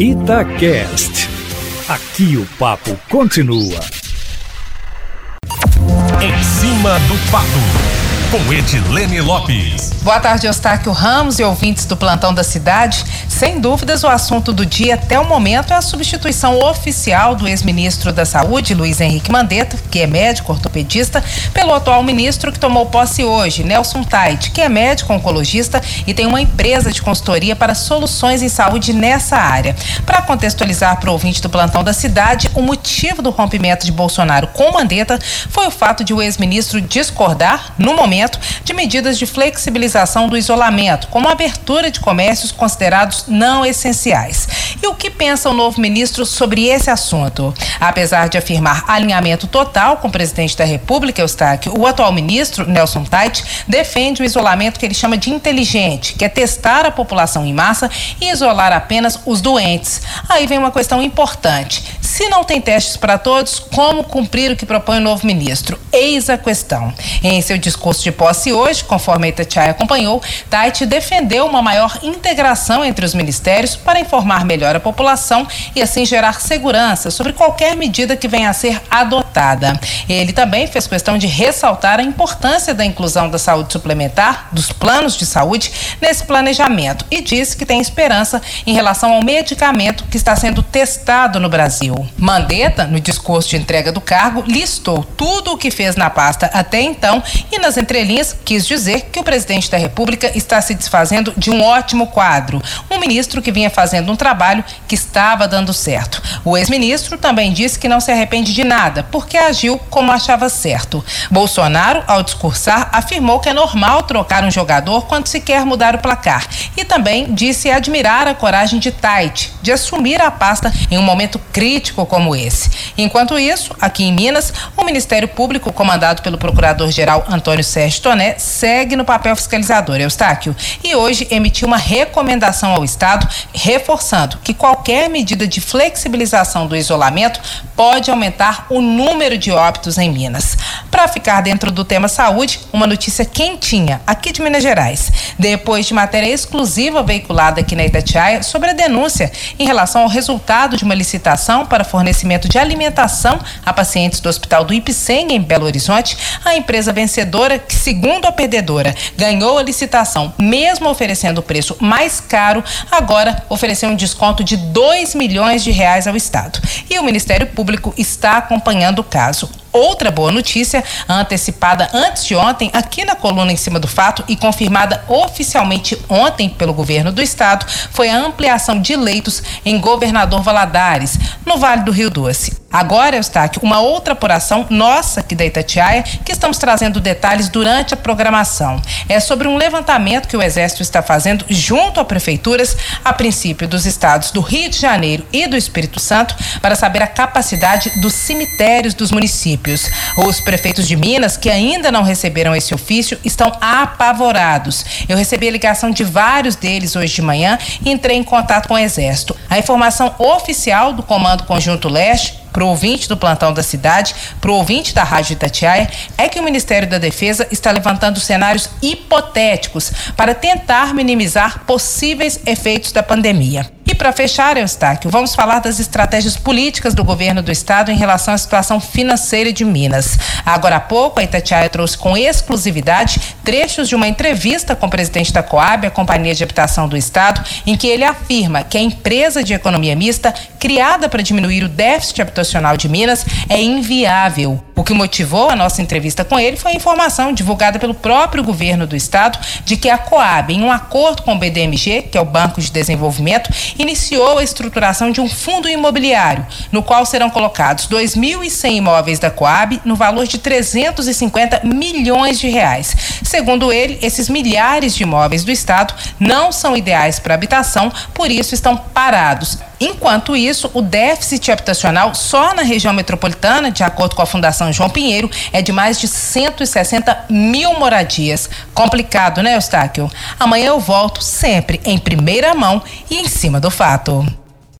Itacast. Aqui o papo continua. Em cima do papo com Edilene Lopes. Boa tarde, Eustáquio Ramos e ouvintes do Plantão da Cidade. Sem dúvidas, o assunto do dia até o momento é a substituição oficial do ex-ministro da Saúde, Luiz Henrique Mandetta, que é médico ortopedista, pelo atual ministro que tomou posse hoje, Nelson Tait, que é médico oncologista e tem uma empresa de consultoria para soluções em saúde nessa área. Para contextualizar para o ouvinte do Plantão da Cidade, o motivo do rompimento de Bolsonaro com Mandetta foi o fato de o ex-ministro discordar, no momento, de medidas de flexibilização do isolamento, como a abertura de comércios considerados não essenciais. E o que pensa o novo ministro sobre esse assunto? Apesar de afirmar alinhamento total com o presidente da República, Eustáquio, o atual ministro, Nelson Tait, defende o isolamento que ele chama de inteligente, que é testar a população em massa e isolar apenas os doentes. Aí vem uma questão importante. Se não tem testes para todos, como cumprir o que propõe o novo ministro? Eis a questão. Em seu discurso de posse hoje, conforme a Itatiaia acompanhou, Tait defendeu uma maior integração entre os ministérios para informar melhor a população e assim gerar segurança sobre qualquer medida que venha a ser adotada. Ele também fez questão de ressaltar a importância da inclusão da saúde suplementar, dos planos de saúde, nesse planejamento e disse que tem esperança em relação ao medicamento que está sendo testado no Brasil. Mandetta, no discurso de entrega do cargo, listou tudo o que fez na pasta até então e nas entrelinhas, quis dizer que o presidente da República está se desfazendo de um ótimo quadro, um ministro que vinha fazendo um trabalho que estava dando certo. O ex-ministro também disse que não se arrepende de nada, porque agiu como achava certo. Bolsonaro, ao discursar, afirmou que é normal trocar um jogador quando se quer mudar o placar e também disse admirar a coragem de Tait de assumir a pasta em um momento crítico como esse. Enquanto isso, aqui em Minas, o Ministério Público, comandado pelo procurador-geral Antônio Sérgio Toné segue no papel fiscalizador, Eustáquio, e hoje emitiu uma recomendação ao Estado, reforçando que qualquer medida de flexibilização do isolamento pode aumentar o número de óbitos em Minas. Para ficar dentro do tema saúde, uma notícia quentinha aqui de Minas Gerais. Depois de matéria exclusiva veiculada aqui na Itatiaia sobre a denúncia em relação ao resultado de uma licitação para fornecimento de alimentação a pacientes do Hospital do Ipiceng, em Belo Horizonte, a empresa vencedora, que segundo a perdedora, ganhou a licitação, mesmo oferecendo o preço mais caro, agora ofereceu um desconto de 2 milhões de reais ao Estado. E o Ministério Público está acompanhando o caso. Outra boa notícia, antecipada antes de ontem, aqui na coluna em cima do fato e confirmada oficialmente ontem pelo governo do estado, foi a ampliação de leitos em Governador Valadares, no Vale do Rio Doce. Agora, Eustáquio, uma outra apuração nossa aqui da Itatiaia, que estamos trazendo detalhes durante a programação. É sobre um levantamento que o Exército está fazendo junto a prefeituras, a princípio dos estados do Rio de Janeiro e do Espírito Santo, para saber a capacidade dos cemitérios dos municípios. Os prefeitos de Minas, que ainda não receberam esse ofício, estão apavorados. Eu recebi a ligação de vários deles hoje de manhã e entrei em contato com o Exército. A informação oficial do Comando Conjunto Leste para o ouvinte do plantão da cidade, para o ouvinte da Rádio Itatiaia, é que o Ministério da Defesa está levantando cenários hipotéticos para tentar minimizar possíveis efeitos da pandemia. E para fechar, Eustáquio, vamos falar das estratégias políticas do governo do estado em relação à situação financeira de Minas. Agora há pouco, a Itatiaia trouxe com exclusividade trechos de uma entrevista com o presidente da Coab, a Companhia de Habitação do Estado, em que ele afirma que a empresa de economia mista, criada para diminuir o déficit habitacional de Minas, é inviável. O que motivou a nossa entrevista com ele foi a informação divulgada pelo próprio governo do estado de que a Coab, em um acordo com o BDMG, que é o Banco de Desenvolvimento, iniciou a estruturação de um fundo imobiliário, no qual serão colocados 2.100 imóveis da Coab no valor de 350 milhões de reais. Segundo ele, esses milhares de imóveis do estado não são ideais para habitação, por isso estão parados. Enquanto isso, o déficit habitacional só na região metropolitana, de acordo com a Fundação João Pinheiro, é de mais de 160 mil moradias. Complicado, né, Eustáquio? Amanhã eu volto sempre em primeira mão e em cima do fato.